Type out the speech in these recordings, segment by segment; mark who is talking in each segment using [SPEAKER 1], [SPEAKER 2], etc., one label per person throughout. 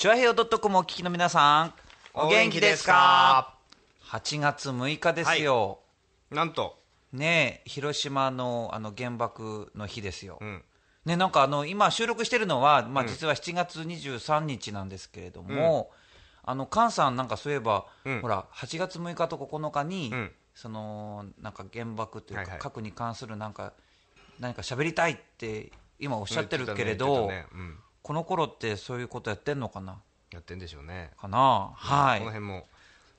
[SPEAKER 1] チュアヘヨドットコムお聞きの皆さん、お元気ですか ?8 月6日ですよ。
[SPEAKER 2] なんと、
[SPEAKER 1] ねえ広島のあの原爆の日ですよ。
[SPEAKER 2] うん、
[SPEAKER 1] ね、なんかあの今収録してるのは、まあ、実は7月23日なんですけれども、あの菅さんなんかそういえば、
[SPEAKER 2] うん。
[SPEAKER 1] ほら8月6日と9日に、
[SPEAKER 2] うん。
[SPEAKER 1] そのなんか原爆というか、
[SPEAKER 2] はいはい。
[SPEAKER 1] 核に関するなんか何か喋りたいって今おっしゃってるけれ
[SPEAKER 2] 言
[SPEAKER 1] ど、
[SPEAKER 2] うん
[SPEAKER 1] この頃ってそういうことやってんのかな？
[SPEAKER 2] やってんでしょうね。
[SPEAKER 1] かな？はい。
[SPEAKER 2] この辺も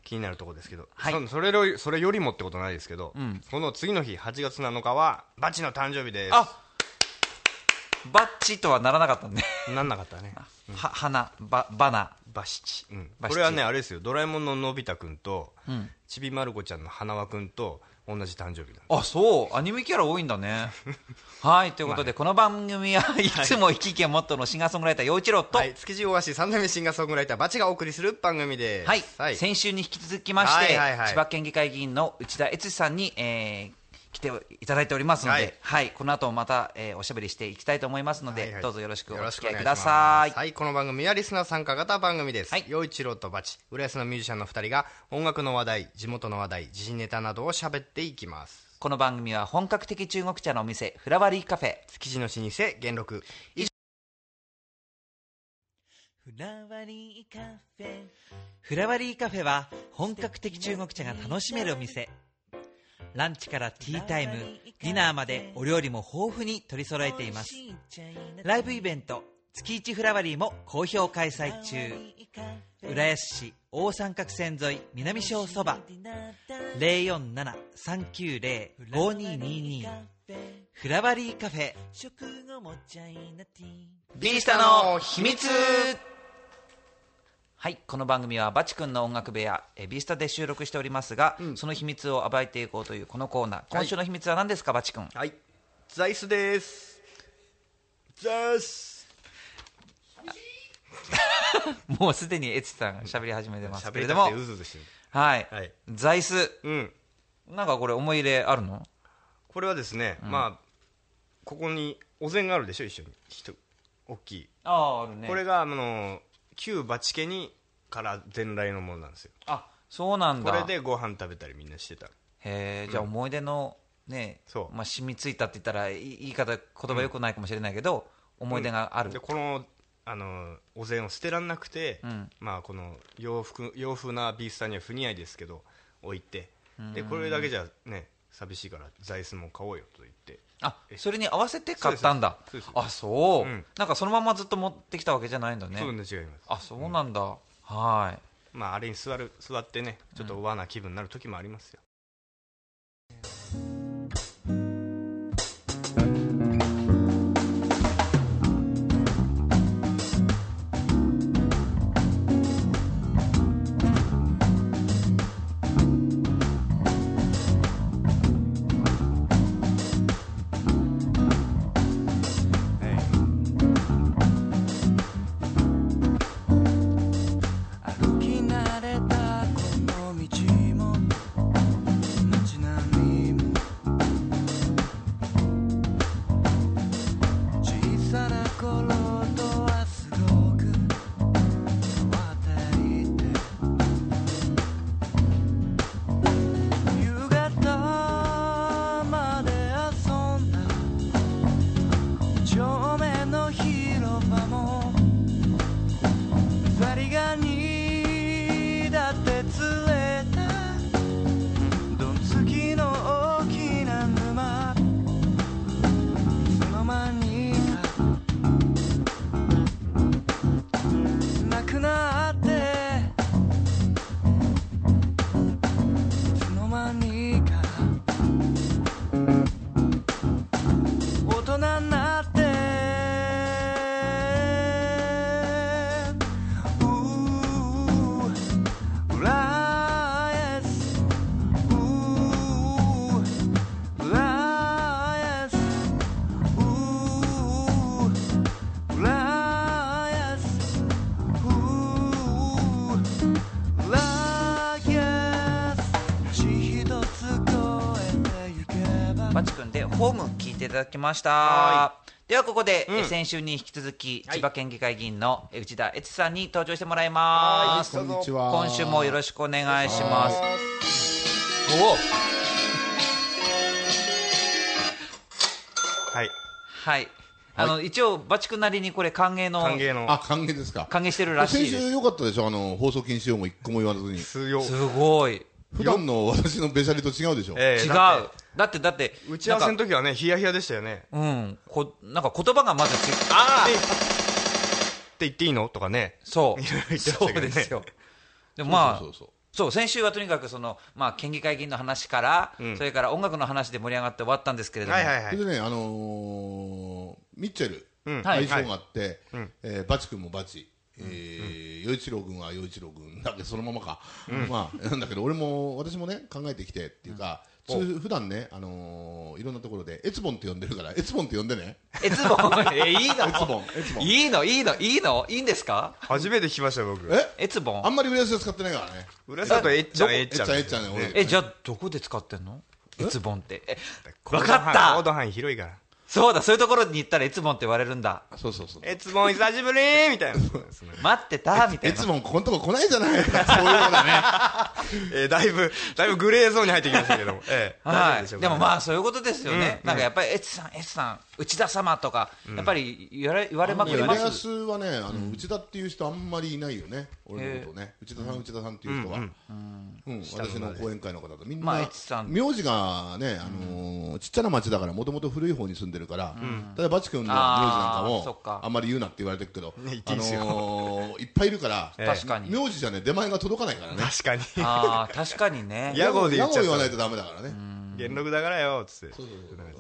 [SPEAKER 2] 気になるところですけど、
[SPEAKER 1] はい。
[SPEAKER 2] そそれよりそれよりもってことないですけど、
[SPEAKER 1] ん。
[SPEAKER 2] この次の日、8月7日は、バチの誕生日です。
[SPEAKER 1] あバッチとはならなかったね。
[SPEAKER 2] なんなかったね。
[SPEAKER 1] は花ババナ。
[SPEAKER 2] バシチ、うん。これはね、あれですよ、ドラえもんののび太くんと、
[SPEAKER 1] ん。
[SPEAKER 2] ちびまる子ちゃんの花輪くんと同じ誕生日なん
[SPEAKER 1] あそう。アニメキャラ多いんだね。はいということで、この番組はい。つも生き生きをモットーのシンガーソングライター陽一郎と、
[SPEAKER 2] はい、築地大橋三代目シンガーソングライター、バチがお送りする番組です。
[SPEAKER 1] はい、先週に引き続きまして、
[SPEAKER 2] はいはいはい
[SPEAKER 1] 千葉県議会議員の内田悦司さんに、えー来ていただいておりますので、は
[SPEAKER 2] はい。い
[SPEAKER 1] この後もまた、えーおしゃべりしていきたいと思いますので、
[SPEAKER 2] はいはい。
[SPEAKER 1] どうぞよろしくお
[SPEAKER 2] よろし
[SPEAKER 1] 付き合いく
[SPEAKER 2] くお願いします
[SPEAKER 1] ださい。
[SPEAKER 2] はい、この番組はリスナー参加型番組です。
[SPEAKER 1] はい。
[SPEAKER 2] 陽一郎とバチ、浦安のミュージシャンの二人が音楽の話題、地元の話題、時事ネタなどを喋っていきます。
[SPEAKER 1] この番組は本格的中国茶のお店フラワリーカフェ。
[SPEAKER 2] 築地の老舗、元禄。
[SPEAKER 1] フラワリーカフェ。フラワリーカフェは本格的中国茶が楽しめるお店ランチからティータイムディナーまでお料理も豊富に取り揃えています。ライブイベント月一フラワリーも好評開催中。浦安市大三角線沿い南小そば。047-390-5222フラワリーカフェ。ビースタの秘密はいこの番組はバチ君の音楽部屋えビースタで収録しておりますが、その秘密を暴いていこうというこのコーナー今週の秘密は何ですか、バチ君？
[SPEAKER 2] はい、ザイスです。ザイス。
[SPEAKER 1] もうすでにエツさんが喋り始めてますけれども
[SPEAKER 2] うずうず。
[SPEAKER 1] はい、
[SPEAKER 2] はい
[SPEAKER 1] 座椅子
[SPEAKER 2] うん。
[SPEAKER 1] なんかこれ思い入れあるの？
[SPEAKER 2] これはですね、まあ、ここにお膳があるでしょ、一緒に。一大きい。
[SPEAKER 1] あああるね
[SPEAKER 2] これが、あの、旧バチ家にから伝来のものなんですよ。
[SPEAKER 1] あそうなんだ。
[SPEAKER 2] これでご飯食べたりみんなしてた。
[SPEAKER 1] へえじゃあ思い出のね、
[SPEAKER 2] そう。
[SPEAKER 1] まあ、染みついたって言ったらい言い方言葉よくないかもしれないけど、思い出がある、
[SPEAKER 2] でこのあのお膳を捨てらんなくて、
[SPEAKER 1] ん。
[SPEAKER 2] まあ、この洋服洋風なビースターには不似合いですけど置いて。でこれだけじゃね寂しいから座椅子も買おうよと言って
[SPEAKER 1] あそれに合わせて買ったんだ。あそう、
[SPEAKER 2] うん。
[SPEAKER 1] なんかそのままずっと持ってきたわけじゃないんだね。
[SPEAKER 2] そうね違います。
[SPEAKER 1] あそうなんだ、はい。
[SPEAKER 2] まああれに座る座ってねちょっと和な気分になる時もありますよ、
[SPEAKER 3] ただき
[SPEAKER 1] ました。
[SPEAKER 2] は
[SPEAKER 1] ではここで、
[SPEAKER 2] うん。
[SPEAKER 1] え先週に引き続き、
[SPEAKER 2] はい。
[SPEAKER 1] 千葉県議会議員のえ内田悦さんに登場してもらいます、
[SPEAKER 2] はい
[SPEAKER 4] こんにちは。
[SPEAKER 1] 今週もよろしくお願いします。おお。
[SPEAKER 2] はい。
[SPEAKER 1] はい。あの、一応バチ君なりにこれ歓迎の
[SPEAKER 2] 歓迎の。
[SPEAKER 4] あ、歓迎ですか。
[SPEAKER 1] 歓迎してるらし
[SPEAKER 4] 先
[SPEAKER 1] いです。
[SPEAKER 4] 週良かったでしょ？あの、放送禁止用語一個も言わずに。
[SPEAKER 2] 強
[SPEAKER 1] すごい。
[SPEAKER 4] 普段の私のべしゃりと違うでしょ？
[SPEAKER 1] 違う
[SPEAKER 2] ええ。だって
[SPEAKER 1] だってだって
[SPEAKER 2] 打ち合わせの時はねヒヤヒヤでしたよね。
[SPEAKER 1] うん。こなんか言葉がまず違う
[SPEAKER 2] ああって言っていいの？とかね。
[SPEAKER 1] そう。
[SPEAKER 2] いろいろ言ってました
[SPEAKER 1] そ
[SPEAKER 2] けどね。
[SPEAKER 1] うですよ。でもまあ
[SPEAKER 4] そうそうそう
[SPEAKER 1] そう。先週はとにかくその、まあ、県議会議員の話から、
[SPEAKER 2] うん。
[SPEAKER 1] それから音楽の話で盛り上がって終わったんですけれども、
[SPEAKER 2] はいはいはい。
[SPEAKER 4] それでね、あのーミッチェル、
[SPEAKER 2] うん。
[SPEAKER 1] はい。
[SPEAKER 4] 相性があって、
[SPEAKER 2] うん
[SPEAKER 4] えーバチ君もバチ、えー、陽一郎君は陽一郎君だけどそのままか、まあなんだけど俺も私もね考えてきてっていうか、つ普段ね、あのーいろんなところでエツボンって呼んでるからエツボンって呼んでね。
[SPEAKER 1] えつぼんえいいの？
[SPEAKER 4] エツボンエツボン。
[SPEAKER 1] いいの？いいの？いいの？いいんですか？
[SPEAKER 2] 初めて聞きましたよ僕。
[SPEAKER 4] え？
[SPEAKER 1] えつぼん
[SPEAKER 4] あんまり浦安で使ってないからね。
[SPEAKER 2] 浦沢とえっちゃん
[SPEAKER 1] ど
[SPEAKER 2] えっちゃん
[SPEAKER 4] えっちゃんえっちゃんね俺。
[SPEAKER 1] えじゃあどこで使ってんの？え？つぼんって。え
[SPEAKER 2] 行動
[SPEAKER 1] わかった！
[SPEAKER 2] 行動範囲広いから
[SPEAKER 1] そうだそういうところに行ったらえつぼんって言われるんだ。
[SPEAKER 4] そうそうそう。
[SPEAKER 2] えつもん久しぶりみたいな。
[SPEAKER 1] 待ってたみたいな。
[SPEAKER 4] エツボンここんとこ来ないじゃないそういうようなね。
[SPEAKER 2] えーだいぶだいぶグレーゾーンに入ってきましたけども。ええ。大丈夫
[SPEAKER 1] はい、
[SPEAKER 2] で
[SPEAKER 1] もまあそういうことですよね、
[SPEAKER 2] うん。
[SPEAKER 1] なんかやっぱり、エツさん、エツさん、内田様とか、やっぱり言われ言われまくりま
[SPEAKER 4] 浦
[SPEAKER 1] す、
[SPEAKER 4] 安はねあの、内田っていう人あんまりいないよね。俺のことね。内田さん内田さんっていう人は、
[SPEAKER 2] う
[SPEAKER 4] うん。ん。私の講演会の方と。みんな、
[SPEAKER 1] まあ越さん。
[SPEAKER 4] 名字がね、あのーちっちゃな町だからもともと古い方に住んでるから、ただバチ君の名字なんか
[SPEAKER 1] あーそっ
[SPEAKER 4] も
[SPEAKER 1] か。
[SPEAKER 4] あんまり言うなって言われてるけど、あのーいっぱいいるから、
[SPEAKER 2] ええ。
[SPEAKER 1] 確かに、
[SPEAKER 4] 名字じゃね出前が届かないからね。
[SPEAKER 2] 確かに。
[SPEAKER 1] 確かにね、
[SPEAKER 2] 屋号で言っちゃった。
[SPEAKER 4] 屋号言わないとダメだからね、
[SPEAKER 2] 元録だからよつって。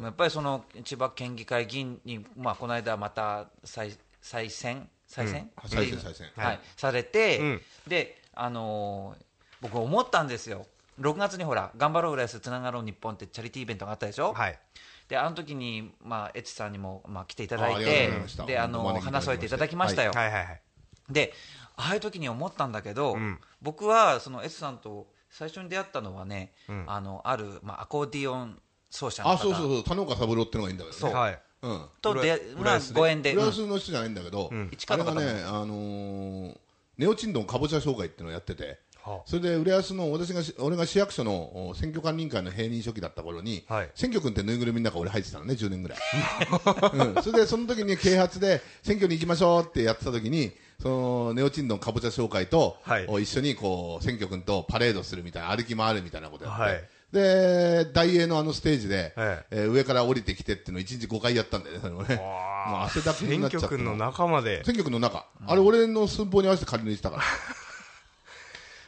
[SPEAKER 1] やっぱりその千葉県議会議員に、まあ、この間また再再選、再選、
[SPEAKER 4] うん。再選再選。
[SPEAKER 1] はい。
[SPEAKER 2] はい。
[SPEAKER 1] されて、
[SPEAKER 2] うん。
[SPEAKER 1] で、あのー僕、思ったんですよ、6月にほら、頑張ろう浦安つながろう日本ってチャリティーイベントがあったでしょ？
[SPEAKER 2] はい。
[SPEAKER 1] であの時にまあエツさんにもまあ来ていただいてであの話し添えていただきましたよ、
[SPEAKER 2] はいはいはい。
[SPEAKER 1] でああいう時に思ったんだけど、
[SPEAKER 2] うん。
[SPEAKER 1] 僕はそのエツさんと最初に出会ったのはね、
[SPEAKER 2] うん。
[SPEAKER 1] あのある、まあ、アコーディオン奏者の方。
[SPEAKER 4] あそうそうそう。田中三郎ってのがいいんだけどね。
[SPEAKER 2] はい。
[SPEAKER 4] うん。
[SPEAKER 1] とで、まあ、ご縁で、
[SPEAKER 4] フラン
[SPEAKER 1] うん
[SPEAKER 4] スの人じゃないんだけど、
[SPEAKER 2] うん。
[SPEAKER 1] 市
[SPEAKER 4] あれがね、あのーネオチンドンかぼちゃ商会っていうのをやってて、
[SPEAKER 2] は
[SPEAKER 4] それで浦安の私がし俺が市役所のお選挙管理委員会の平任書記だった頃に、
[SPEAKER 2] はい。
[SPEAKER 4] 選挙君ってぬいぐるみの中俺入ってたのね10年ぐらい、うん、それでその時に啓発で選挙に行きましょうってやってた時にそのネオチンドンかぼちゃ商会と、
[SPEAKER 2] はい。
[SPEAKER 4] お一緒にこう選挙君とパレードするみたいな歩き回るみたいなことやって、
[SPEAKER 2] はい。
[SPEAKER 4] で大英のあのステージで、
[SPEAKER 2] え
[SPEAKER 4] えー上から降りてきてっていうのを1日5回やったんだよねそれもね。もう汗だくに
[SPEAKER 2] 選
[SPEAKER 4] なっちゃって。
[SPEAKER 2] 挙区の仲間で。
[SPEAKER 4] 選挙区の中、あれ俺の寸法に合わせて仮縫いしたから。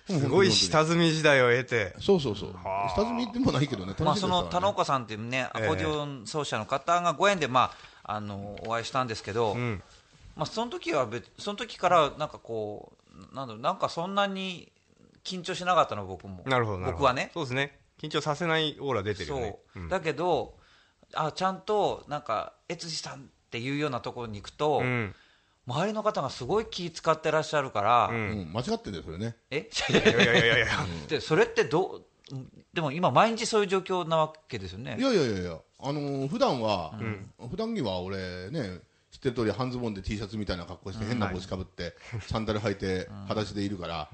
[SPEAKER 2] すごい下積み時代を得て。
[SPEAKER 4] そうそうそう。
[SPEAKER 2] はあ。
[SPEAKER 4] 下積みってもないけどね楽しい
[SPEAKER 1] まあ、その田中さんっていうね、アコーディオン奏者の方がご縁で、まあ、あのお会いしたんですけど、
[SPEAKER 2] うん
[SPEAKER 1] まあ、その時は別その時からなんかこうなんだろうなんかそんなに緊張しなかったの僕も。
[SPEAKER 2] なるほどなるほど。
[SPEAKER 1] 僕はね。
[SPEAKER 2] そうですね。緊張させないオーラ出てるよね。
[SPEAKER 1] そう、
[SPEAKER 2] ん。
[SPEAKER 1] だけどあちゃんとなんか悦司さんっていうようなところに行くと、
[SPEAKER 2] うん。
[SPEAKER 1] 周りの方がすごい気使ってらっしゃるから、
[SPEAKER 2] うん。
[SPEAKER 4] うん、間違ってんだよそれね。
[SPEAKER 1] え？
[SPEAKER 2] いやいやいやいやいや
[SPEAKER 1] でそれってどうでも今毎日そういう状況なわけですよね。
[SPEAKER 4] いやいやいやいや。あのー普段は、普段着は俺ね知ってる通り半ズボンで T シャツみたいな格好して変な帽子かぶって、サンダル履いて裸足でいるから、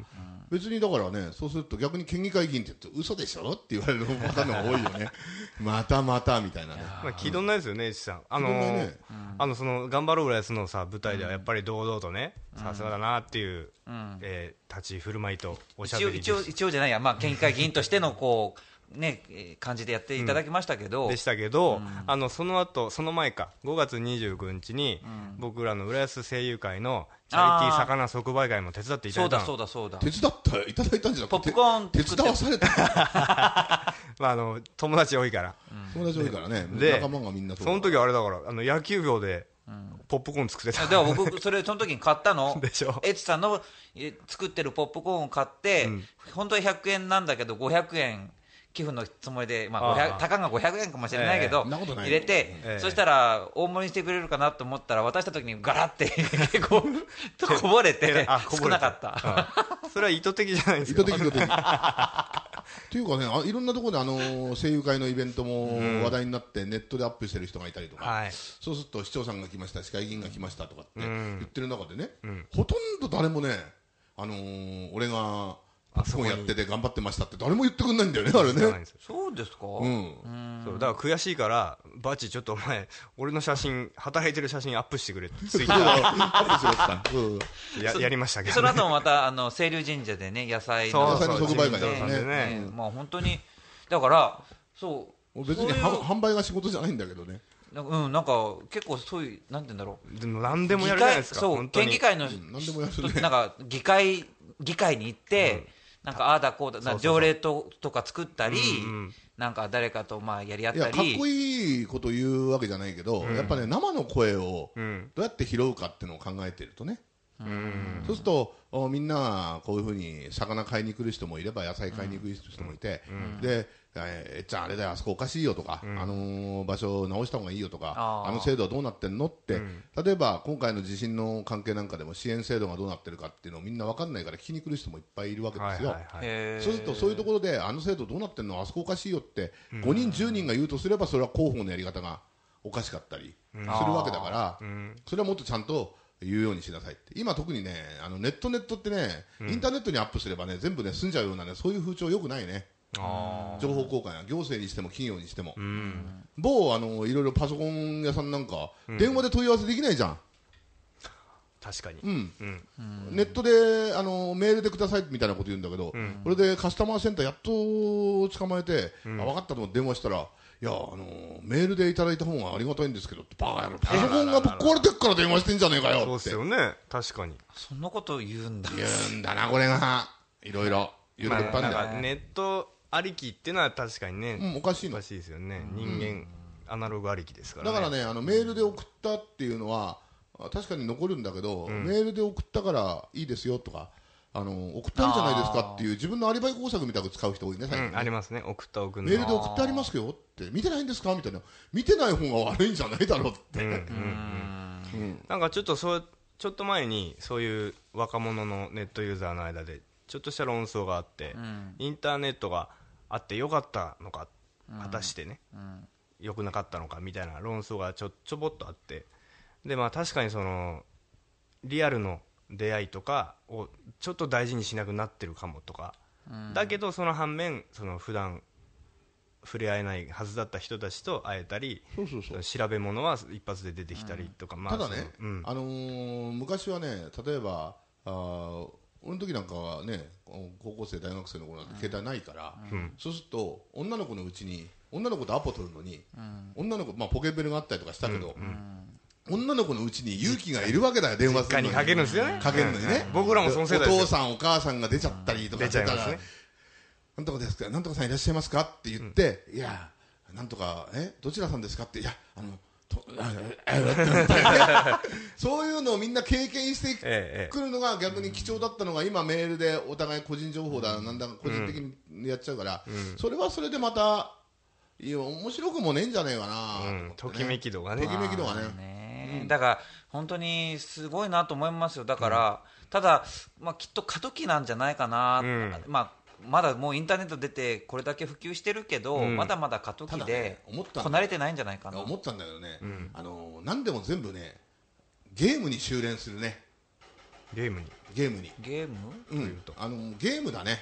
[SPEAKER 4] 別にだからねそうすると逆に県議会議員って言って嘘でしょって言われるパターンの方が多いよね。またまたみたいなね。
[SPEAKER 2] まあ気取んないですよね、石さん。あのあのその頑張ろう浦安のさ舞台ではやっぱり堂々とね、さすがだなっていう、
[SPEAKER 1] ん。
[SPEAKER 2] えー立ち振る舞いとおしゃ
[SPEAKER 1] 一応一応一応じゃないや、まあ、県議会議員としてのこう、ね、えー感じでやっていただきましたけど、
[SPEAKER 2] でしたけど、あのその後その前か5月29日に、僕らの浦安声優会のチャリティー魚即売会も手伝っていた
[SPEAKER 1] そうだ
[SPEAKER 2] だいたの。
[SPEAKER 1] そうだそうだ
[SPEAKER 4] 手伝ったいただいたんじゃなくて
[SPEAKER 1] ポップコーン
[SPEAKER 4] 手
[SPEAKER 1] 作って。
[SPEAKER 4] 伝わされた
[SPEAKER 2] まあ、あの友達多いから、
[SPEAKER 4] 友達多いからね。
[SPEAKER 2] で
[SPEAKER 4] 仲間がみんな
[SPEAKER 2] その時あれだからあの野球部でポップコーン作ってた、
[SPEAKER 1] では僕、それ、その時に買ったの、
[SPEAKER 2] でしょ。
[SPEAKER 1] エツさんのえ作ってるポップコーンを買って、
[SPEAKER 2] うん。
[SPEAKER 1] 本当は100円なんだけど、500円寄付のつもりで、まあ、
[SPEAKER 2] あ
[SPEAKER 1] 500
[SPEAKER 2] あ
[SPEAKER 1] たかが500円かもしれないけど、
[SPEAKER 4] ええそんなことない。
[SPEAKER 1] 入れて、
[SPEAKER 2] ええ
[SPEAKER 1] そしたら大盛りにしてくれるかなと思ったら、渡した時にガラって 結構こぼれて
[SPEAKER 2] あこぼれ
[SPEAKER 1] 少なかった。
[SPEAKER 2] あそれは意図的じゃないですか。
[SPEAKER 4] 意図的意図的。っていうかねあいろんなところであの声優会のイベントも話題になってネットでアップしてる人がいたりとか、
[SPEAKER 2] はい。
[SPEAKER 4] そうすると市長さんが来ました市会議員が来ましたとかって
[SPEAKER 2] うん。
[SPEAKER 4] 言ってる中でね、
[SPEAKER 2] ん
[SPEAKER 4] ほとんど誰もね、あのー俺がパソコンやってて頑張ってましたって誰も言ってくんないんだよねあれね。
[SPEAKER 2] そうです
[SPEAKER 1] か、
[SPEAKER 4] うん。
[SPEAKER 2] そうだから悔しいからバチちょっとお前俺の写真働いてる写真アップしてくれって
[SPEAKER 4] アップしろって言った。うん
[SPEAKER 2] ーや やりましたけど、
[SPEAKER 1] その後もまたあの清流神社でね野菜の
[SPEAKER 2] そうそう
[SPEAKER 4] 野菜の即売会
[SPEAKER 2] で
[SPEAKER 4] ね。
[SPEAKER 2] ね
[SPEAKER 1] ねまあ本当にだからそう
[SPEAKER 4] 別に
[SPEAKER 1] そういう
[SPEAKER 4] は販売が仕事じゃないんだけどね。
[SPEAKER 1] なんかうんなんか結構そういうなんて言うんだろう。
[SPEAKER 2] でも何でもやるじゃないですか
[SPEAKER 1] そう
[SPEAKER 2] 本当に。
[SPEAKER 1] 県議会の
[SPEAKER 4] ん何でもやるね。
[SPEAKER 1] 人なんか議会議会に行って、なんかああだこうだ条例ととか作ったり、
[SPEAKER 2] うんうん。
[SPEAKER 1] なんか誰かとまあやり合っ
[SPEAKER 4] いやかっ
[SPEAKER 1] たり
[SPEAKER 4] こいいこと言うわけじゃないけど、やっぱね生の声を
[SPEAKER 2] うん。
[SPEAKER 4] どうやって拾うかっていうのを考えてるとね、
[SPEAKER 2] うん
[SPEAKER 4] そうするとおみんなこういうふうに魚買いに来る人もいれば野菜買いに来る人もいて、で、えーえっちゃんあれだよあそこおかしいよとか、あのー場所を直した方がいいよとか
[SPEAKER 1] あー。
[SPEAKER 4] あの制度はどうなってんのって、例えば今回の地震の関係なんかでも支援制度がどうなってるかっていうのをみんな分かんないから聞きに来る人もいっぱいいるわけですよ。
[SPEAKER 2] はいはいはい。
[SPEAKER 4] そうするとそういうところであの制度どうなってんのあそこおかしいよって5人10人が言うとすればそれは広報のやり方がおかしかったりするわけだからそれはもっとちゃんと言うようにしなさいって。今特にねあのネットネットってねインターネットにアップすればね全部ね済んじゃうようなねそういう風潮よくないね。
[SPEAKER 2] あ
[SPEAKER 4] 情報交換や行政にしても企業にしても。
[SPEAKER 2] ーうん。
[SPEAKER 4] 某あのいろいろパソコン屋さんなんか電話で問い合わせできないじゃん。
[SPEAKER 2] 確かに。
[SPEAKER 4] うん。
[SPEAKER 2] うん。
[SPEAKER 4] ネットであのメールでくださいみたいなこと言うんだけど、これでカスタマーセンターやっと捕まえて、あ分かったと思って電話したら、いやあのメールでいただいた方がありがたいんですけどって、バカパソコンがぶっ壊れてっから電話してんじゃねえか
[SPEAKER 2] そう
[SPEAKER 4] よって
[SPEAKER 2] ですよね確かに
[SPEAKER 1] そんなこと言うんだ
[SPEAKER 4] 言うんだな、これが、いろいろ、いっぱいあるんだよ、
[SPEAKER 2] なんかネットありきっていうのは確かにね、
[SPEAKER 4] うん、おかしいの
[SPEAKER 2] おか。しいですよね人間アナログありきですからね
[SPEAKER 4] だからね、あのメールで送ったっていうのは、あ確かに残るんだけど、メールで送ったからいいですよとか、あの送ったんじゃないですかっていう、自分のアリバイ工作みたく使う人多いね、最近ね。
[SPEAKER 2] うんありますね。送った送る
[SPEAKER 4] メールで送ってありますよって、見てないんですかみたいな、見てない方が悪いんじゃないだろうって、
[SPEAKER 2] うんうん
[SPEAKER 4] うん。
[SPEAKER 2] なんかちょっとそうちょっと前にそういう若者のネットユーザーの間でちょっとした論争があって、
[SPEAKER 1] ん。
[SPEAKER 2] インターネットがあってよかったのか、果たしてね、良くなかったのかみたいな論争がちょちょぼっとあって。でまあ確かにそのリアルの出会いとかをちょっと大事にしなくなってるかもとか、だけどその反面その普段触れ合えないはずだった人たちと会えたり
[SPEAKER 4] そうそうそう。
[SPEAKER 2] 調べ物は一発で出てきたりとか、まあ
[SPEAKER 4] ただね、
[SPEAKER 2] うん。
[SPEAKER 4] あのー昔はね、例えば、あー俺の時なんかはね、高校生、大学生の頃なんて携帯ないから、そうすると、女の子のうちに、女の子とアポ取るのに、女の子、まあ、ポケベルがあったりとかしたけど、女の子のうちに勇気がいるわけだよ、電話するの
[SPEAKER 2] に。かけるんですよね。
[SPEAKER 4] かけるのにね、
[SPEAKER 2] 僕らもその世代ですよ
[SPEAKER 4] お父さん、お母さんが出ちゃったりとかたらなんとかですか、なんとかさんいらっしゃいますか？って言って、いや、なんとか、え、どちらさんですか？って、いや、あの、そういうのをみんな経験して
[SPEAKER 2] ええ
[SPEAKER 4] くるのが逆に貴重だったのが今メールでお互い個人情報だなんだか個人的にやっちゃうから、それはそれでまたいや面白くもねえんじゃねえかなと
[SPEAKER 2] きめき度がね
[SPEAKER 4] ときめき度がね
[SPEAKER 1] ねだから本当にすごいなと思いますよ。だから、ただ、まあ、きっと過渡期なんじゃないかな、
[SPEAKER 2] ん。
[SPEAKER 1] まあまだもうインターネット出てこれだけ普及してるけど、
[SPEAKER 2] うん。
[SPEAKER 1] まだまだ過渡期で
[SPEAKER 4] 思ったんだ
[SPEAKER 1] こなれてないんじゃないかな。
[SPEAKER 4] 思ったんだけどね、あの何でも全部ねゲームに収斂するね。
[SPEAKER 2] ゲームに。
[SPEAKER 4] ゲームに、
[SPEAKER 1] ゲーム？
[SPEAKER 4] うん、あのゲームだね。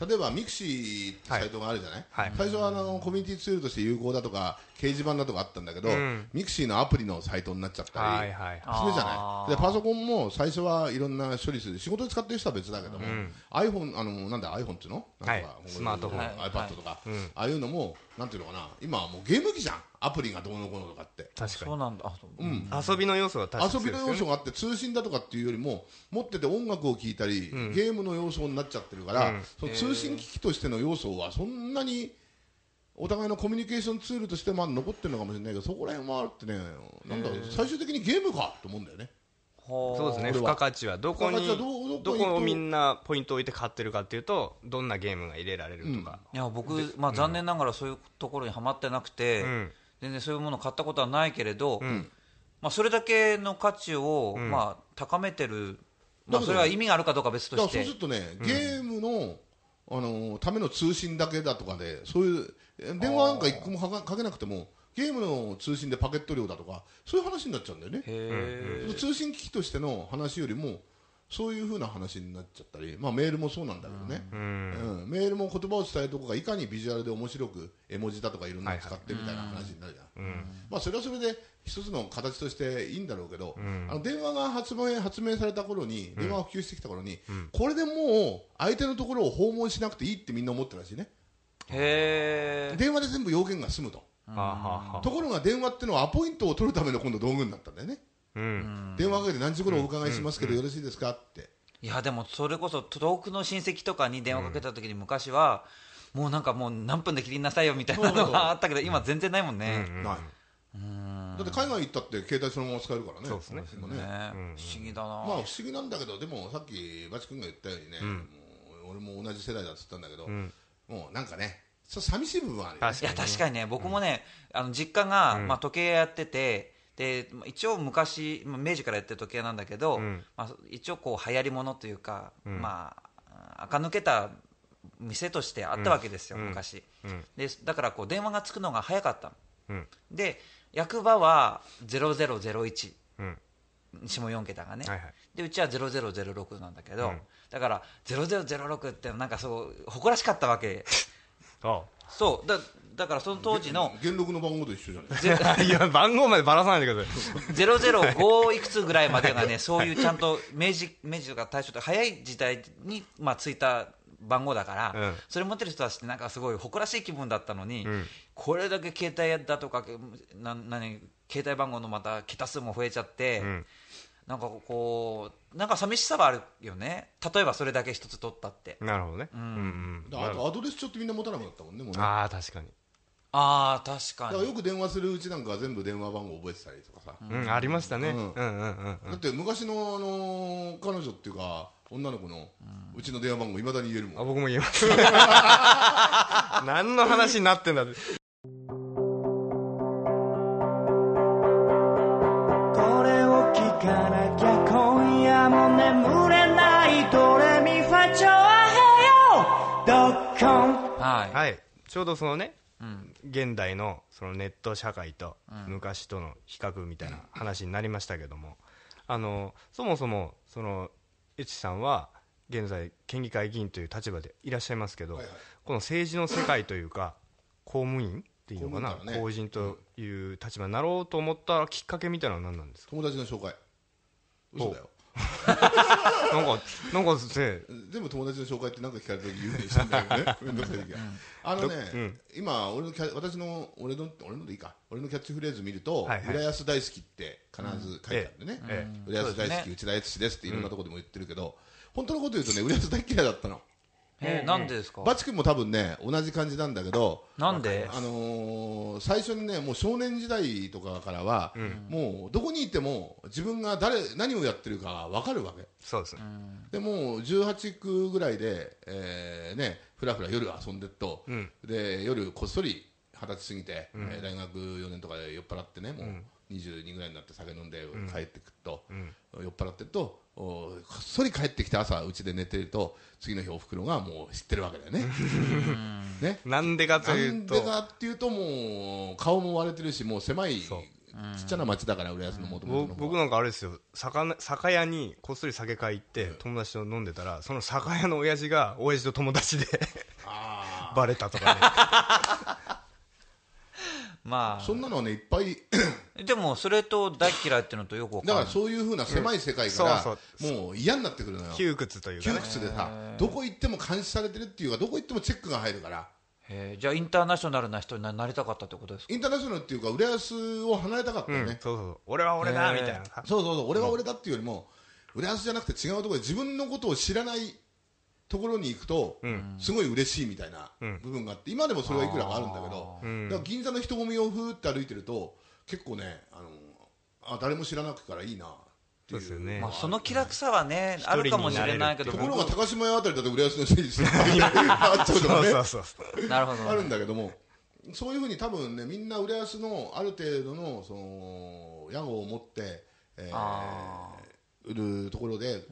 [SPEAKER 4] 例えば mixi ってサイトがあるじゃない、
[SPEAKER 2] はい。
[SPEAKER 4] 最初はあのコミュニティツールとして有効だとか掲示板だとかあったんだけど、
[SPEAKER 2] うん。
[SPEAKER 4] mixi のアプリのサイトになっちゃったり、
[SPEAKER 2] はいはい
[SPEAKER 1] あ
[SPEAKER 4] するじゃない。でパソコンも最初はいろんな処理する仕事で使ってる人は別だけども、iPhone あのなんだ iPhone っていうの？なんとか
[SPEAKER 2] はい。スマートフォン。
[SPEAKER 4] はい iPad とか、ああいうのもなんていうのかな？今はもうゲーム機じゃん。アプリがどうのこうのとかって。
[SPEAKER 2] 確か
[SPEAKER 1] そうなんだ。う。
[SPEAKER 4] うん。
[SPEAKER 2] に遊びの要素は確か
[SPEAKER 4] 遊びの要素があって通信だとかっていうよりも持ってて音楽を聴いたり、ゲームの要素になっちゃってるから、
[SPEAKER 2] うん。
[SPEAKER 4] その通信機器としての要素はそんなにお互いのコミュニケーションツールとしてまあ残ってるのかもしれないけどそこら辺はあるってねなんだろう最終的にゲームかと思うんだよね。
[SPEAKER 1] ほ
[SPEAKER 2] そうですね付加価値はどこに
[SPEAKER 4] どど
[SPEAKER 2] ど
[SPEAKER 4] こ
[SPEAKER 2] をみんなポイントを置いて買ってるかっていうとどんなゲームが入れられるとか、
[SPEAKER 1] いや僕、まあ、残念ながらそういうところにはまってなくて、
[SPEAKER 2] うん。
[SPEAKER 1] 全然そういうものを買ったことはないけれど、
[SPEAKER 2] ん。
[SPEAKER 1] まあ、それだけの価値を、
[SPEAKER 2] ん。
[SPEAKER 1] まあ、高めてる、まあ、それは意味があるかどうかは別と
[SPEAKER 4] だからそう
[SPEAKER 1] して
[SPEAKER 4] するとね、ゲームのあのための通信だけだとかでそういうえ電話なんか一個もかけなくてもゲームの通信でパケット量だとかそういう話になっちゃうんだよね。通信機器としての話よりもそういうふうな話になっちゃったり、まあ、メールもそうなんだけどね、
[SPEAKER 2] うん。
[SPEAKER 4] うん。メールも言葉を伝えるとこがいかにビジュアルで面白く絵文字だとかいろんなの使ってみたいな話になるじゃん、まあ、それはそれで一つの形としていいんだろうけど、あの電話が発明発明された頃に電話が普及してきた頃に、これでもう相手のところを訪問しなくていいってみんな思ってるらしいね。
[SPEAKER 1] へえ
[SPEAKER 4] 電話で全部要件が済むと、ところが電話ってのはアポイントを取るための今度道具になったんだよね、
[SPEAKER 2] うん。
[SPEAKER 4] 電話かけて何時頃お伺いしますけどよろしいですかって、
[SPEAKER 1] いやでもそれこそ遠くの親戚とかに電話かけた時に昔は、もうなんかもう何分で切りなさいよみたいなのがあったけど今全然ないもんね、
[SPEAKER 4] ないだって海外行ったって携帯そのまま使えるからね。
[SPEAKER 2] そうですね。
[SPEAKER 4] 今
[SPEAKER 1] ね。不思議だな、
[SPEAKER 4] まあ不思議なんだけどでもさっきバチ君が言ったようにね、もう俺も同じ世代だっつったんだけど、
[SPEAKER 2] ん。
[SPEAKER 4] もうなんかねちょっと寂しい部分はあるよね。
[SPEAKER 2] 確
[SPEAKER 1] いや確かにね。僕もね、あの実家が、まあ、時計屋やっててでまあ一応昔まあ明治からやってる時計屋なんだけど、
[SPEAKER 2] ん。
[SPEAKER 1] まあ、一応こう流行りものというか、まあ垢抜けた店としてあったわけですよ、昔、
[SPEAKER 2] うん。
[SPEAKER 1] でだからこう電話がつくのが早かったの
[SPEAKER 2] うん。
[SPEAKER 1] で役場は0001
[SPEAKER 2] うん。
[SPEAKER 1] 下4桁がね、
[SPEAKER 2] はいはい。
[SPEAKER 1] でうちは0006なんだけど、
[SPEAKER 2] うん。
[SPEAKER 1] だから0006ってなんかそう誇らしかったわけ。
[SPEAKER 2] あ
[SPEAKER 1] そう。だだからその当時の
[SPEAKER 4] 元禄の番号と一緒じゃない
[SPEAKER 2] あいや番号までばらさないでください。
[SPEAKER 1] 005いくつぐらいまでがねそういうちゃんと明治明治とか大正とか早い時代に、まあ、ついた番号だから、
[SPEAKER 2] うん。
[SPEAKER 1] それ持ってる人たちってなんかすごい誇らしい気分だったのに、
[SPEAKER 2] ん。
[SPEAKER 1] これだけ携帯だとかな何携帯番号のまた桁数も増えちゃって、
[SPEAKER 2] ん。
[SPEAKER 1] なんかこうなんか寂しさはあるよね。例えばそれだけ一つ取ったって。
[SPEAKER 2] なるほどね。うん。うん
[SPEAKER 4] あとアドレス帳ってみんな持たなくなったもんねもうね。
[SPEAKER 2] ああ確かに。
[SPEAKER 1] ああ確か
[SPEAKER 4] だから
[SPEAKER 1] に
[SPEAKER 4] よく電話するうちなんかは全部電話番号覚えてたりとかさ、
[SPEAKER 2] うんありましたね。
[SPEAKER 4] う
[SPEAKER 2] うんんうんうん。
[SPEAKER 4] だって昔のあの彼女っていうか女の子のうちの電話番号いまだに言えるもん。
[SPEAKER 2] あ僕も言えます。何の話になってんだって。
[SPEAKER 3] これを聞かなきゃ今夜も眠れないドレミファチョアヘヨドッコン。
[SPEAKER 1] はい、
[SPEAKER 2] はい。ちょうどそのね現代のそのネット社会と昔との比較みたいな話になりましたけども。あのそもそもその越智さんは現在県議会議員という立場でいらっしゃいますけど、
[SPEAKER 4] はいはい。
[SPEAKER 2] この政治の世界というか公務員っていうのかな
[SPEAKER 4] ね。
[SPEAKER 2] 公人という立場になろうと思ったきっかけみたいなのは何なんですか？
[SPEAKER 4] 友達の紹介。嘘だよ
[SPEAKER 2] なんかなんかね
[SPEAKER 4] 全部友達の紹介って何か聞かれた時言うようにしてんだけどね面倒くさい時は、あのね、
[SPEAKER 2] うん。
[SPEAKER 4] 今俺のキャ私の俺の俺のでいいか俺のキャッチフレーズ見ると、
[SPEAKER 2] はいはい。
[SPEAKER 4] 浦安大好きって必ず書いてあるんでね、
[SPEAKER 2] え
[SPEAKER 4] 浦安大好き、内田悦司ですっていろんなところでも言ってるけど、本当のこと言うとね浦安大嫌いだったの
[SPEAKER 1] えーなんでですか？
[SPEAKER 4] バチ君も多分ね同じ感じなんだけど
[SPEAKER 1] なんで？
[SPEAKER 4] あのー最初にねもう少年時代とかからは、もうどこにいても自分が誰何をやってるかが分かるわけ。
[SPEAKER 2] そうですね。
[SPEAKER 4] でもう18区ぐらいで、えーね、ふらふら夜遊んでっと、
[SPEAKER 2] うん。
[SPEAKER 4] で夜こっそり二十歳過ぎて、えー大学4年とかで酔っ払ってねもう22ぐらいになって酒飲んで帰ってくると、酔っ払ってるとおこっそり帰ってきて朝うちで寝てると次の日おふくろがもう知ってるわけだよね。ね。
[SPEAKER 2] なんでかと
[SPEAKER 4] な
[SPEAKER 2] いうんと
[SPEAKER 4] でかっていうともう顔も割れてるしもう狭いちっちゃな町だから浦安のもともと
[SPEAKER 2] 僕なんかあれですよ。酒酒屋にこっそり酒買い行って友達と飲んでたらその酒屋の親父が親父と友達で
[SPEAKER 4] あ
[SPEAKER 2] バレたとかね
[SPEAKER 1] ま
[SPEAKER 4] ーそんなのはねいっぱい
[SPEAKER 1] あ でもそれと大嫌いっていうのとよくわかんない。
[SPEAKER 4] だからそういうふうな狭い世界から
[SPEAKER 2] そう
[SPEAKER 4] もう嫌になってくるのよ。
[SPEAKER 2] 窮屈というか
[SPEAKER 4] 窮
[SPEAKER 2] ね
[SPEAKER 4] 屈でさどこ行っても監視されてるっていうかどこ行ってもチェックが入るから。
[SPEAKER 1] へー。じゃあインターナショナルな人にななりたかったってことですか？
[SPEAKER 4] インターナショナルっていうか浦安を離れたかった
[SPEAKER 2] うん
[SPEAKER 4] よね、
[SPEAKER 2] そうそう。俺は俺だみたいな。さ
[SPEAKER 4] そうそうそう。俺は俺だっていうよりも浦安じゃなくて違うところで自分のことを知らないところに行くと、すごい嬉しいみたいな部分があって今でもそれはいくらかあるんだけど、
[SPEAKER 2] ん。
[SPEAKER 4] だから銀座の人混みをふーって歩いてると結構ねあのあ誰も知らなくからいいなっていう。
[SPEAKER 2] そうですよね。
[SPEAKER 1] まあ、その気楽さはねあるかもしれないけど
[SPEAKER 4] ところ
[SPEAKER 1] 僕。
[SPEAKER 4] が高島屋あたりだと浦安の人にあっちゃうとかねあるんだけどもそういうふうに多分ねみんな浦安のある程度のその屋号を持って、えー
[SPEAKER 1] あ
[SPEAKER 4] 売るところで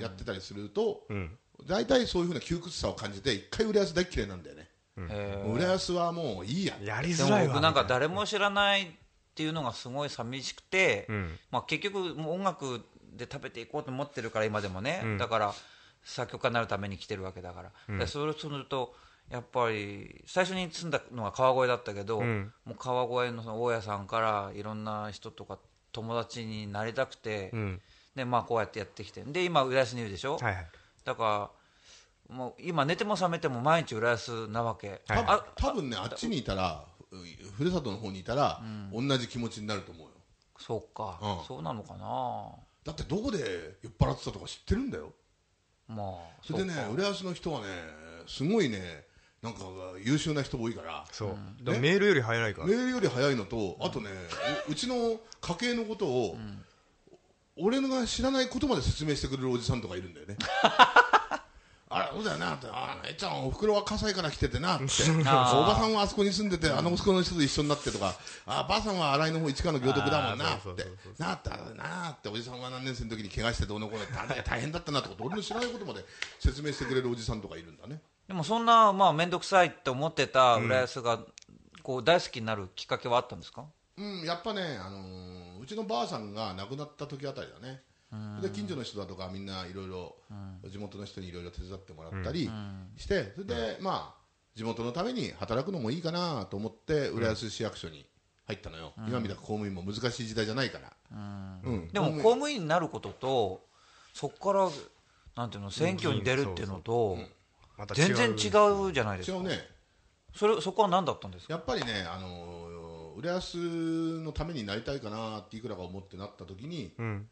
[SPEAKER 4] やってたりすると、
[SPEAKER 2] うん
[SPEAKER 4] 大体そういうふうな窮屈さを感じて一回浦安大っ嫌いなんだよね、浦安はもういいや。
[SPEAKER 2] やり
[SPEAKER 1] で
[SPEAKER 2] づらいわ。
[SPEAKER 1] も僕なんか誰も知らないっていうのがすごい寂しくて、
[SPEAKER 2] うん。
[SPEAKER 1] まあ、結局もう音楽で食べていこうと思ってるから今でもね、
[SPEAKER 2] うん。
[SPEAKER 1] だから作曲家になるために来てるわけだから,、でそれするとやっぱり最初に住んだのが川越だったけど、
[SPEAKER 2] うん。
[SPEAKER 1] もう川越のその大家さんからいろんな人とか友達になりたくて、
[SPEAKER 2] うん。
[SPEAKER 1] でまあ、こうやってやってきて。で今浦安にいるでしょ、
[SPEAKER 2] はいはい
[SPEAKER 1] だからもう今寝ても覚めても毎日浦安なわけ、
[SPEAKER 2] はい
[SPEAKER 1] あ
[SPEAKER 4] 多分ねあっちにいたらうふるさとの方にいたら、同じ気持ちになると思うよ。
[SPEAKER 1] そうか、
[SPEAKER 4] うん。
[SPEAKER 1] そうなのかな。
[SPEAKER 4] だってどこで酔っ払ってたとか知ってるんだよ。
[SPEAKER 1] まあ
[SPEAKER 4] それでね浦安の人はねすごいねなんか優秀な人多いから。
[SPEAKER 2] そう。だからメールより早いから。
[SPEAKER 4] メールより早いのとあとねううちの家系のことを、俺のが知らないことまで説明してくれるおじさんとかいるんだよね。あれそうだよなってあえっちゃんおふくろは葛西から来ててなって。おばさんはあそこに住んでてあの息子の人と一緒になってとかあばあさんは新井の方市川の行徳だもんなって。なってなっておじさんは何年生の時に怪我してどうのこうの大変だったなとか俺の知らないことまで説明してくれるおじさんとかいるんだね。
[SPEAKER 1] でもそんなまあ面倒くさいって思ってた浦安がこう大好きになるきっかけはあったんですか？
[SPEAKER 4] うん、やっぱね、あのーうちのばあさんが亡くなった時あたりだね、で近所の人だとかみんないろいろ地元の人にいろいろ手伝ってもらったりして、それで、まあ、地元のために働くのもいいかなと思って浦安市役所に入ったのよ、今みたいな公務員も難しい時代じゃないから、うん。
[SPEAKER 1] でも公務員になることとそこからなんていうの選挙に出るっていうのと全然違うじゃないですか。
[SPEAKER 4] 違うね。
[SPEAKER 1] それそこは何だったんですか？
[SPEAKER 4] やっぱりね、あのー浦安のためになりたいかなっていくらか思ってなった時に、
[SPEAKER 2] うん。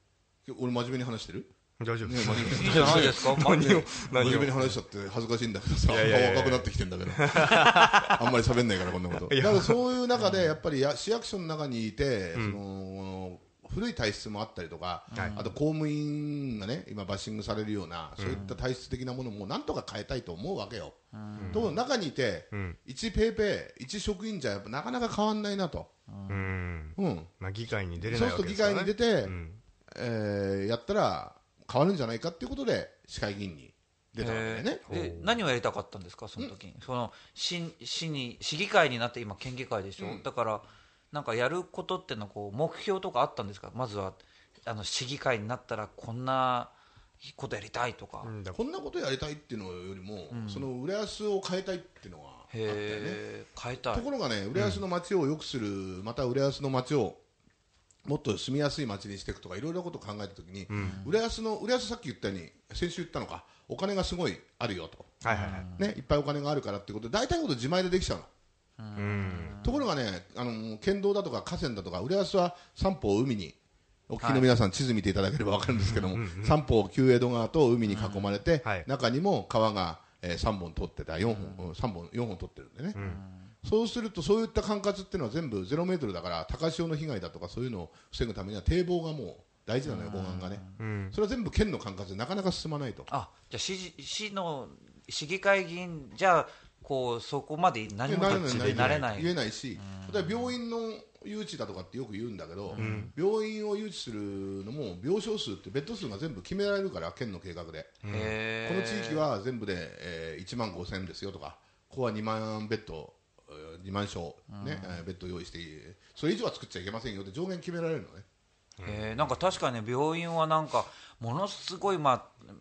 [SPEAKER 4] 俺真面目に話してる？
[SPEAKER 2] 大丈夫。
[SPEAKER 4] ね真面目に。
[SPEAKER 1] いいじゃないですかまあ
[SPEAKER 2] 何を
[SPEAKER 4] 真面目に話しちゃって恥ずかしいんだけどさ
[SPEAKER 2] いやいやいやいや
[SPEAKER 4] 顔赤くなってきてんだけどあんまり喋んないからこんなこと。だからそういう中でやっぱりや市役所の中にいて、その古い体質もあったりとか、
[SPEAKER 2] はい。
[SPEAKER 4] あと公務員がね今バッシングされるようなそういった体質的なものもなんとか変えたいと思うわけよ、ところが中にいて、
[SPEAKER 2] うん。
[SPEAKER 4] 一ペイペイ一職員じゃやっぱなかなか変わんないなと、
[SPEAKER 2] うん。
[SPEAKER 4] うん、
[SPEAKER 2] まあ議会に出れ
[SPEAKER 4] そ
[SPEAKER 2] ない
[SPEAKER 4] うすると議
[SPEAKER 2] わけですからね
[SPEAKER 4] 会に出て、えーやったら変わるんじゃないかっていうことで市会議員に出たわけだよね。
[SPEAKER 1] えー。で何をやりたかったんですか？その時に。その市市に市議会になって今県議会でしょ、だからなんかやることってのはこう目標とかあったんですか？まずはあの市議会になったらこんなことやりたいとか、
[SPEAKER 2] うんだ
[SPEAKER 4] こんなことやりたいっていうのよりも、その浦安を変えたいっていうのがあったよね。
[SPEAKER 1] 変えたい。
[SPEAKER 4] ところがね、浦安の街を良くする、また浦安の街をもっと住みやすい街にしていくとか、いろいろなことを考えたときに、浦安の、浦安さっき言ったように、先週言ったのか、お金がすごいあるよと、
[SPEAKER 2] はいはいはい。
[SPEAKER 4] ね、いっぱいお金があるからっていうことで、大体のこと自前でできちゃうの。
[SPEAKER 2] うん
[SPEAKER 4] ところがね、あの県道だとか河川だとか、浦安は三方海に、お聞きの皆さん、地図見ていただければ分かるんですけども、三方、旧江戸川と海に囲まれて、
[SPEAKER 2] はい。
[SPEAKER 4] 中にも川が、えー、3本通ってた、4本、うん三本、4本通ってるんでね、そうすると、そういった管轄っていうのは全部ゼロメートルだから、高潮の被害だとか、そういうのを防ぐためには、堤防がもう大事なのよ、護岸がね、
[SPEAKER 2] うん。
[SPEAKER 4] それは全部県の管轄でなかなか進まないと。
[SPEAKER 1] あじゃあ市市の市議会議員じゃあこうそこまで何も立ちでなれない。
[SPEAKER 4] 言えないし、例えば病院の誘致だとかってよく言うんだけど、病院を誘致するのも病床数ってベッド数が全部決められるから県の計画で、
[SPEAKER 1] へ
[SPEAKER 4] この地域は全部で、えー1万5000ですよとかここは2万ベッドえー2万床、ねえーベッド用意していいそれ以上は作っちゃいけませんよって上限決められるのね。
[SPEAKER 1] えー。なんか確かにね病院はなんかものすごい、まあす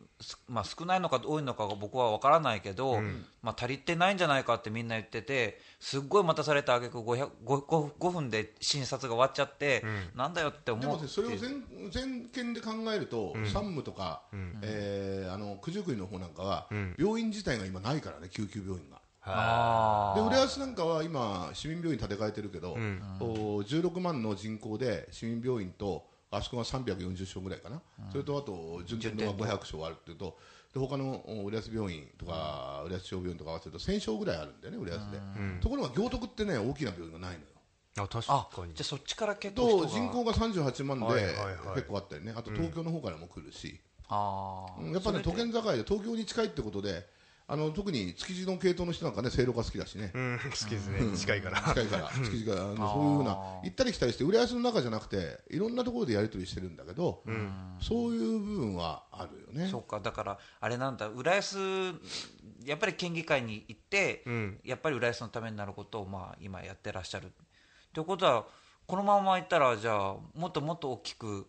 [SPEAKER 1] まあ、少ないのか多いのかが僕は分からないけど、まあ、足りてないんじゃないかってみんな言っててすっごい待たされた挙句500 5, 5分で診察が終わっちゃって、なんだよって
[SPEAKER 4] で
[SPEAKER 1] 思って
[SPEAKER 4] もねそれを全全県で考えると、山武とか、えーあの九十九里の方なんかは、病院自体が今ないからね救急病院が。で浦安なんかは今、市民病院建て替えてるけど、お16万の人口で市民病院とあそこが340床ぐらいかな、それとあと順天堂。が500床あるっていうと、で他のお浦安病院とか、浦安小病院とか合わせると1000床ぐらいあるんだよね、浦安で。ところが行徳ってね、大きな病院がないのよ。
[SPEAKER 2] あ確
[SPEAKER 1] あ
[SPEAKER 2] かに。
[SPEAKER 1] じゃあそっちから結構
[SPEAKER 4] と
[SPEAKER 1] 人が。
[SPEAKER 4] 人口が38万で
[SPEAKER 2] はいはいはい。
[SPEAKER 4] 結構あったりね、あと東京の方からも来るし、うん。やっぱね、都県境で東京に近いってことで、あの特に築地の系統の人なんかねせいろが好きだしね、
[SPEAKER 2] うん好きですね。近いから。
[SPEAKER 4] 近いから。築地からあのそういうふうな行ったり来たりして浦安の中じゃなくていろんなところでやり取りしてるんだけど、そういう部分はあるよね。
[SPEAKER 1] そうか。だからあれなんだ。浦安やっぱり県議会に行って、
[SPEAKER 2] ん。
[SPEAKER 1] やっぱり浦安のためになることをまあ今やってらっしゃるということはこのままいったらじゃあもっともっと大きく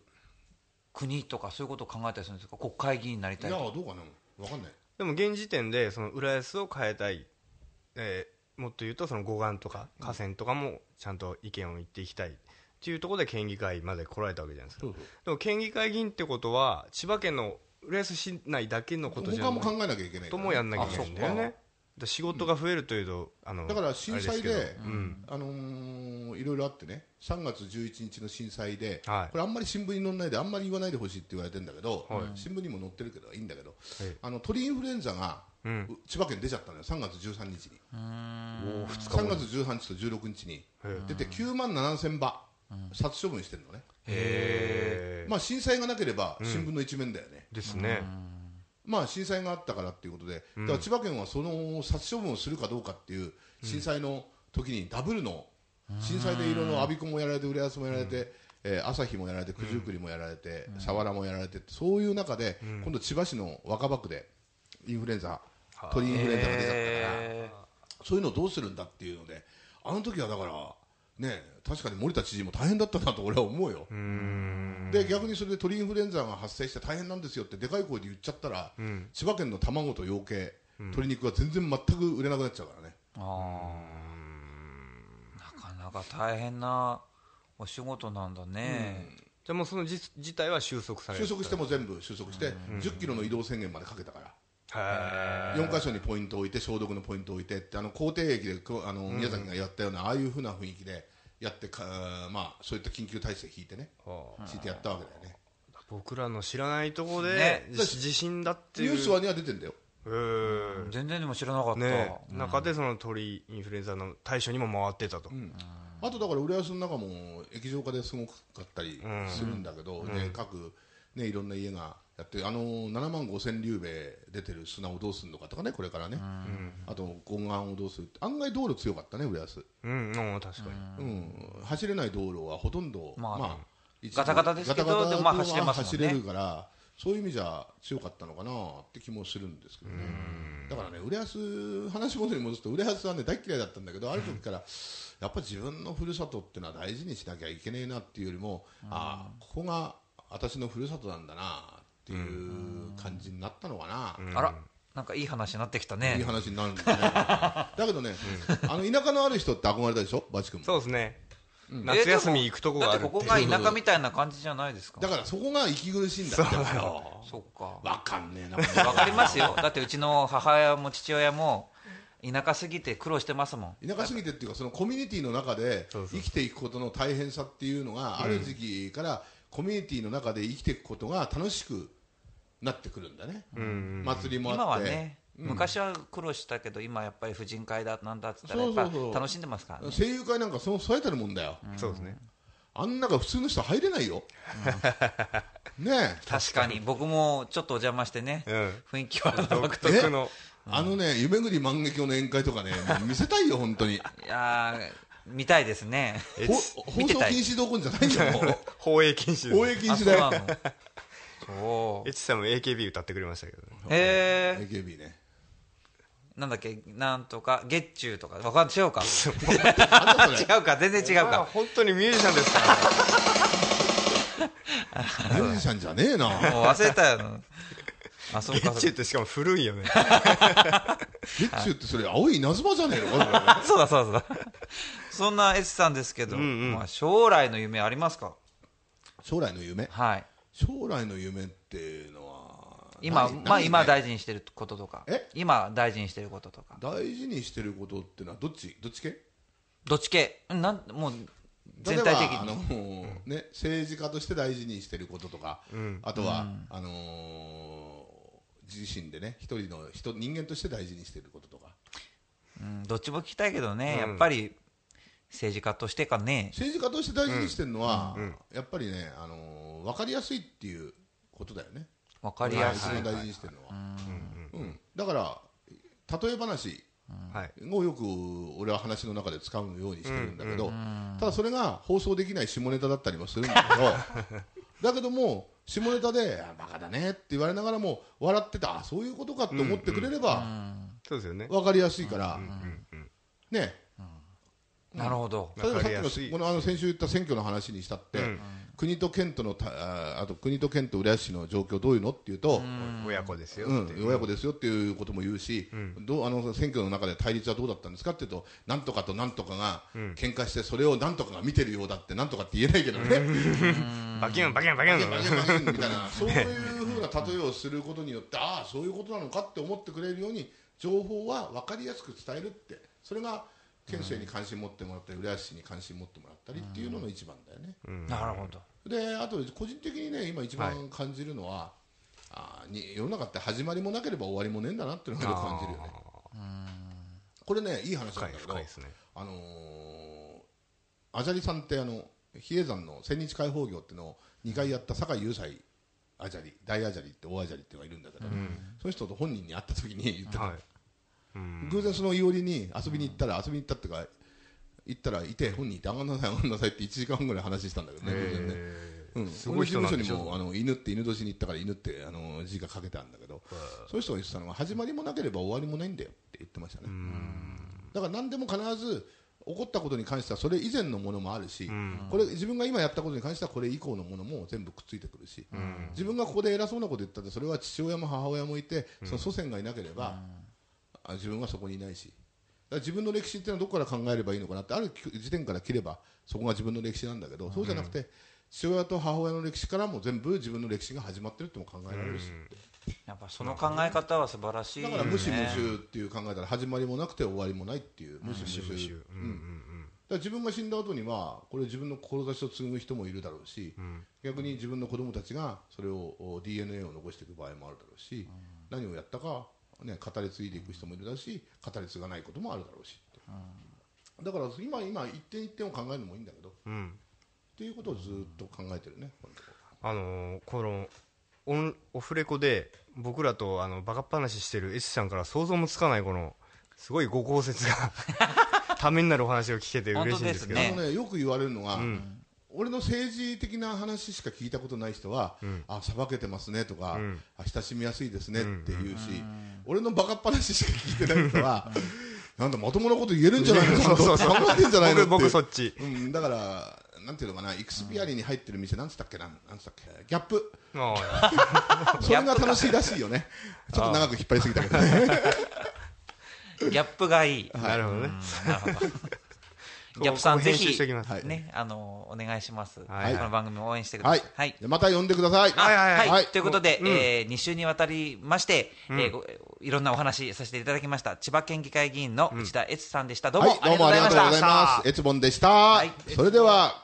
[SPEAKER 1] 国とかそういうことを考えたりするんですか？国会議員になりたい
[SPEAKER 4] いやどうかな。分かんない
[SPEAKER 2] でも現時点でその浦安を変えたい、えーもっと言うとその護岸とか河川とかもちゃんと意見を言っていきたい。っていうところで県議会まで来られたわけじゃないですか。
[SPEAKER 4] そうそう
[SPEAKER 2] でも県議会議員ってことは千葉県の浦安市内だけのことじゃない。
[SPEAKER 4] 他も考えなきゃいけない
[SPEAKER 2] ともやんなきゃいけないんだよねだ仕事が増えるというと、あの
[SPEAKER 4] だから震災で
[SPEAKER 2] あ
[SPEAKER 4] のーいろいろあってね。3月11日の震災で、
[SPEAKER 2] はい。
[SPEAKER 4] これあんまり新聞に載らないであんまり言わないでほしいって言われてるんだけど、
[SPEAKER 2] はい。
[SPEAKER 4] 新聞にも載ってるけどいいんだけど、
[SPEAKER 2] はい。
[SPEAKER 4] あの鳥インフルエンザが、
[SPEAKER 2] うん。
[SPEAKER 4] う千葉県出ちゃったのよ。3月13日に。
[SPEAKER 2] おー二日
[SPEAKER 4] 3
[SPEAKER 2] 後
[SPEAKER 4] 月18日と16日に。
[SPEAKER 2] へ
[SPEAKER 4] 出て9万7000羽殺処分してるのね、
[SPEAKER 2] へえ、
[SPEAKER 4] まあ、震災がなければ新聞の一面だよね、
[SPEAKER 2] ですね、
[SPEAKER 4] まあ、震災があったからっていうことで、だから千葉県はその殺処分をするかどうかっていう震災の時にダブルの震災でいろいろ我孫子もやられて浦安もやられて、えー朝日もやられて九十九里もやられて佐原もやられてそういう中で今度千葉市の若葉区でインフルエンザ鳥インフルエンザが出ちゃったから
[SPEAKER 1] へ
[SPEAKER 4] そういうのをどうするんだっていうのであの時はだからね確かに森田知事も大変だったなと俺は思うよ。で逆にそれで鳥インフルエンザが発生して大変なんですよってでかい声で言っちゃったら、
[SPEAKER 2] ん。
[SPEAKER 4] 千葉県の卵と養鶏、鶏肉が全然全く売れなくなっちゃうからね。
[SPEAKER 1] なかなか大変なお仕事なんだね、
[SPEAKER 2] じゃあもうその事事態は収束される
[SPEAKER 4] 収束しても全部収束して、10キロの移動宣言までかけたから。
[SPEAKER 2] へ
[SPEAKER 4] 4箇所にポイントを置いて消毒のポイントを置いてってあの口蹄疫であの宮崎がやったような、ああいうふうな雰囲気でやってか、まあ、そういった緊急体制引いてね引いてやったわけだよね。
[SPEAKER 2] 僕らの知らないところで、
[SPEAKER 1] ね。
[SPEAKER 2] じ地震だっていう。
[SPEAKER 4] ニュースはには出てんだよ。
[SPEAKER 1] 全然でも知らなかった、
[SPEAKER 2] ね。中でその鳥インフルエンザの対処にも回ってたと、
[SPEAKER 4] あとだから浦安の中も液状化ですごかったりするんだけど、ね各、ね、いろんな家がやってあの7万5千竜兵出てる砂をどうするのかとかねこれからね、あと護岸をどうする案外道路強かったね浦安、
[SPEAKER 2] うん、うん、確かに、
[SPEAKER 4] うん、走れない道路はほとんど、
[SPEAKER 1] まあ
[SPEAKER 4] まあ
[SPEAKER 1] ガタガタですけど
[SPEAKER 4] ガタガタ
[SPEAKER 1] でもまあ走れますもんね。
[SPEAKER 4] 走れるからそういう意味じゃ強かったのかなって気もするんですけどね。だからね浦安話元に戻すと浦安はね大嫌いだったんだけどある時からやっぱ自分のふるさとっていうのは大事にしなきゃいけねえなっていうよりもああここが私のふるさとなんだなっていう感じになったのかな、
[SPEAKER 1] あらなんかいい話になってきたね。
[SPEAKER 4] いい話になるんだね。だけどね、あの田舎のある人って憧れたでしょ？バチ君。も
[SPEAKER 2] そうですね、夏休み行くとこがある
[SPEAKER 1] だってここが田舎みたいな感じじゃないですか。
[SPEAKER 4] だからそこが息苦しいんだって。
[SPEAKER 1] そっか。
[SPEAKER 4] わかんねえな。
[SPEAKER 1] わかりますよ。だってうちの母親も父親も田舎すぎて苦労してますもん。
[SPEAKER 4] 田舎すぎてっていうかそのコミュニティの中で生きていくことの大変さっていうのがある時期からコミュニティの中で生きていくことが楽しくなってくるんだね、祭りもあって。
[SPEAKER 1] 今はね昔は苦労したけど今やっぱり婦人会だなんだっつったらやっぱ楽しんでますからね。
[SPEAKER 4] 声優会なんかその添えたるもんだよ、
[SPEAKER 2] そうですね。
[SPEAKER 4] あん中普通の人入れないよ、ねえ。
[SPEAKER 1] 確かに。僕もちょっとお邪魔してね
[SPEAKER 2] うん。
[SPEAKER 1] 雰囲気は
[SPEAKER 2] 独特の。
[SPEAKER 4] あのね夢ぐり万華鏡の宴会とかね見せたいよ本当に。
[SPEAKER 1] いやー見たいですね。
[SPEAKER 4] ほ放送
[SPEAKER 1] 見てたい。
[SPEAKER 4] 禁止どころじゃないんだよ。
[SPEAKER 2] 放映禁止です。
[SPEAKER 4] 放映禁
[SPEAKER 1] あ
[SPEAKER 4] 止だよ。
[SPEAKER 1] そうなの。そう。
[SPEAKER 2] エチさんも AKB 歌ってくれましたけどね。
[SPEAKER 1] へえ
[SPEAKER 4] AKB ね。
[SPEAKER 1] なんだっけ？なんとか月中とか。わかん違うか。
[SPEAKER 4] なんだそれ。
[SPEAKER 1] 違うか。全然違う
[SPEAKER 2] あ
[SPEAKER 1] か
[SPEAKER 2] 本当にミュージシャンですから。
[SPEAKER 4] ミュージシャンじゃねえな。
[SPEAKER 1] もう忘れたよあそうか
[SPEAKER 2] ゲッチュってしかも古いよね。
[SPEAKER 4] ゲッチュってそれ青い稲妻じゃねえの？か
[SPEAKER 1] そうだそうだそうだ。そんな S さんですけど、
[SPEAKER 2] んうん。
[SPEAKER 1] まあ、将来の夢ありますか？
[SPEAKER 4] 将来の夢？
[SPEAKER 1] はい。
[SPEAKER 4] 将来の夢っていうのは
[SPEAKER 1] 今、
[SPEAKER 4] 何？
[SPEAKER 1] まあ、今
[SPEAKER 4] 何
[SPEAKER 1] 大事にしてることとか。
[SPEAKER 4] え？
[SPEAKER 1] 今大事にしてることとか。
[SPEAKER 4] 大事にしてることってのはどっち？どっち系？
[SPEAKER 1] どっち系？なんもう全
[SPEAKER 4] ば
[SPEAKER 1] 体的に。
[SPEAKER 4] あの、ね、政治家として大事にしてることとか、あとは、あのー自身でね一人の人人間として大事にしてることとか。
[SPEAKER 1] うん、どっちも聞きたいけどね、
[SPEAKER 2] うん。
[SPEAKER 1] やっぱり政治家としてかね。
[SPEAKER 4] 政治家として大事にしてるのは、やっぱりね、あのー分かりやすいっていうことだよね。
[SPEAKER 1] 分かりやすい、
[SPEAKER 4] 一番大事にしてるのは、うんだから例え話
[SPEAKER 2] はい。
[SPEAKER 4] をよく俺は話の中で使うようにしてるんだけど、ただそれが放送できない下ネタだったりもするんだけど だけども下ネタであ「バカだね」って言われながらも笑っててあそういうことかって思ってくれれば
[SPEAKER 2] そうですよね。
[SPEAKER 4] 分かりやすいから、ね。
[SPEAKER 1] なるほど。
[SPEAKER 4] 例えばさっき
[SPEAKER 2] わかりやすい。
[SPEAKER 4] のこのあの先週言った選挙の話にしたって、
[SPEAKER 2] うん
[SPEAKER 4] 国と県とのたああと国と県と浦安市の状況どういうのっていうと、
[SPEAKER 2] 親子ですよ
[SPEAKER 4] う。ん。親子ですよっていうことも言うし、
[SPEAKER 2] ん。
[SPEAKER 4] どうあの選挙の中で対立はどうだったんですかっていうと、なんとかとなんとかが
[SPEAKER 2] ん。
[SPEAKER 4] 喧嘩して、それをなんとかが見てるようだって、なんとかって言えないけどね、
[SPEAKER 2] バキュンバキュンバキュン。
[SPEAKER 4] バキンバキンバキンみたいな、そういうふうな例えをすることによって、ああ、そういうことなのかって思ってくれるように、情報は分かりやすく伝えるって、それが県政に関心持ってもらったり、浦安市に関心持ってもらったりっていうのの一番だよね。
[SPEAKER 1] なるほど。
[SPEAKER 4] であと個人的にね今一番感じるのは、あーに世の中って始まりもなければ終わりもねえんだなっていうのがよく感じるよね。これねいい話なんだけど
[SPEAKER 2] 深いですね。
[SPEAKER 4] あのーアジャリさんってあの比叡山の千日開放業っていうのを2回やった酒井雄斎アジャリ大アジャリって大アジャリっていうのがいるんだけど、その人と本人に会った時に言ってた、
[SPEAKER 2] はい。うん
[SPEAKER 4] 偶然そのいおりに遊びに行ったら遊びに行ったってか行ったらいて本人いて上がんなさい上がんなさいって1時間半ぐらい話したんだけどね偶然ね。うん、
[SPEAKER 2] すごい人
[SPEAKER 4] もあの犬って犬年に行ったから犬ってあの字が書けてあるんだけど、そういう人が言ってたのが始まりもなければ終わりもないんだよって言ってましたね。だから何でも必ず起こったことに関してはそれ以前のものもあるし、これ自分が今やったことに関してはこれ以降のものも全部くっついてくるし、自分がここで偉そうなこと言ったってそれは父親も母親もいて、その祖先がいなければ、あ自分はそこにいないし。自分の歴史っていうのはどこから考えればいいのかなってある時点から切ればそこが自分の歴史なんだけど、そうじゃなくて父親と母親の歴史からも全部自分の歴史が始まってるっても考えられるし、
[SPEAKER 1] やっぱその考え方は素晴らしい
[SPEAKER 4] だから無視無臭っていう考えたら始まりもなくて終わりもないっていう。無視無臭、う
[SPEAKER 2] うんんうん。
[SPEAKER 4] だから自分が死んだ後にはこれ自分の志を継ぐ人もいるだろうし、逆に自分の子供たちがそれをお DNA を残していく場合もあるだろうし、何をやったか、ね、語り継いでいく人もいるだし語り継がないこともあるだろうしだから今今一点一点を考えるのもいいんだけど、っ
[SPEAKER 2] うん。うん
[SPEAKER 4] ていうことをずっと考えてるね、このとこ
[SPEAKER 2] あのーこのオンオフレコで僕らとあのバカっ話してる S さんから想像もつかないこのすごいご公説がためになるお話を聞けて嬉しいんですけど。
[SPEAKER 1] 本当
[SPEAKER 4] あのね、よく言われるのが、
[SPEAKER 2] ん
[SPEAKER 4] 俺の政治的な話しか聞いたことない人は、あさばけてますねとか、
[SPEAKER 2] ん。
[SPEAKER 4] あ親しみやすいですねって言うし、俺のバカっ話しか聞いてない人は、なんだまともなこと言えるんじゃないの？か
[SPEAKER 2] そうそうそう。
[SPEAKER 4] 考えてんじゃないの？
[SPEAKER 2] 僕僕そっち。
[SPEAKER 4] うん、だからなんていうのかなイクスピアリに入ってる店なんつったっけなんなんつったっけギャップ。
[SPEAKER 2] あ
[SPEAKER 4] それが楽しいらしいよね。ちょっと長く引っ張りすぎたけどね。
[SPEAKER 1] ギャップがいい。
[SPEAKER 2] ーなるほどね。
[SPEAKER 1] なるほどギャップさんぜひねあのお願いします。こ
[SPEAKER 2] はい。
[SPEAKER 1] の番組を応援してくだ
[SPEAKER 4] はい。
[SPEAKER 1] さい。はい。
[SPEAKER 4] でまた呼んでください。
[SPEAKER 2] はい
[SPEAKER 1] ということで、
[SPEAKER 2] うん。
[SPEAKER 1] えー、2週にわたりまして、えいろんなお話させていただきました。千葉県議会議員の内田悦さんでした、どうも、
[SPEAKER 4] はい、どうもありがとうございます。エツボンでした。
[SPEAKER 1] い。
[SPEAKER 4] それでは、